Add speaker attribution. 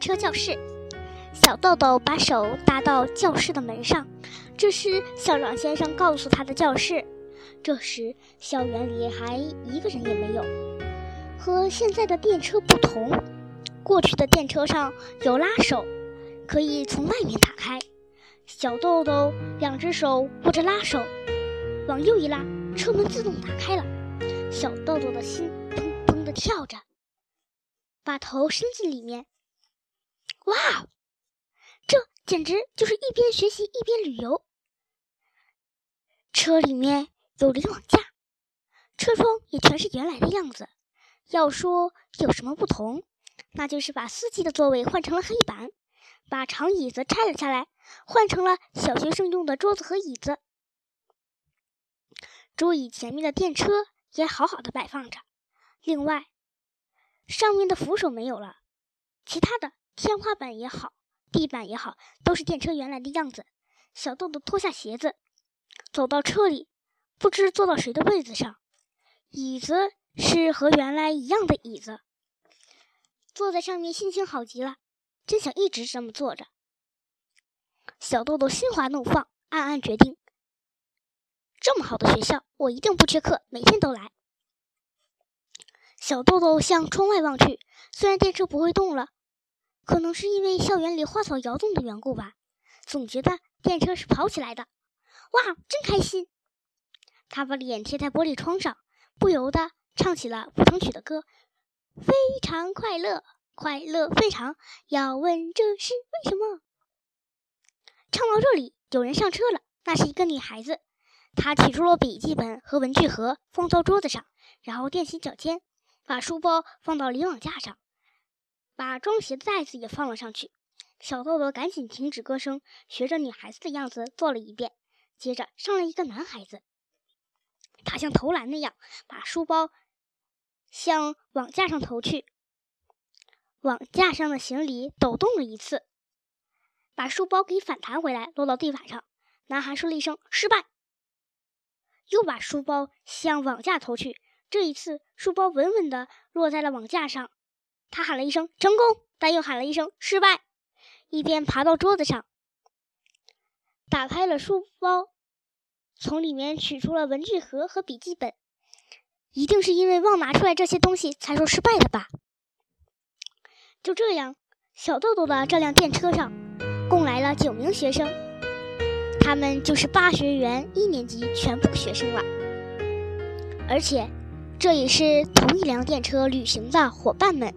Speaker 1: 车教室。小豆豆把手搭到教室的门上，这是校长先生告诉他的教室。这时，校园里还一个人也没有。和现在的电车不同，过去的电车上有拉手，可以从外面打开。小豆豆两只手握着拉手，往右一拉，车门自动打开了。小豆豆的心砰砰地跳着，把头伸进里面。哇，这简直就是一边学习一边旅游。车里面。有联网架，车窗也全是原来的样子。要说有什么不同，那就是把司机的座位换成了黑板，把长椅子拆了下来，换成了小学生用的桌子和椅子。桌椅前面的电车也好好的摆放着。另外，上面的扶手没有了，其他的天花板也好，地板也好，都是电车原来的样子。小豆豆脱下鞋子，走到车里。不知坐到谁的位子上，椅子是和原来一样的椅子，坐在上面心情好极了，真想一直这么坐着。小豆豆心花怒放，暗暗决定：这么好的学校，我一定不缺课，每天都来。小豆豆向窗外望去，虽然电车不会动了，可能是因为校园里花草摇动的缘故吧，总觉得电车是跑起来的。哇，真开心！他把脸贴在玻璃窗上，不由得唱起了舞童曲的歌：“非常快乐，快乐非常。要问这是为什么？”唱到这里，有人上车了。那是一个女孩子，她取出了笔记本和文具盒，放到桌子上，然后踮起脚尖，把书包放到离网架上，把装鞋的袋子也放了上去。小豆豆赶紧停止歌声，学着女孩子的样子做了一遍。接着上了一个男孩子。他像投篮那样把书包向网架上投去，网架上的行李抖动了一次，把书包给反弹回来，落到地板上。男孩说了一声“失败”，又把书包向网架投去。这一次，书包稳稳地落在了网架上。他喊了一声“成功”，但又喊了一声“失败”，一边爬到桌子上，打开了书包。从里面取出了文具盒和笔记本，一定是因为忘拿出来这些东西才说失败的吧。就这样，小豆豆的这辆电车上共来了九名学生，他们就是八学园一年级全部学生了，而且这也是同一辆电车旅行的伙伴们。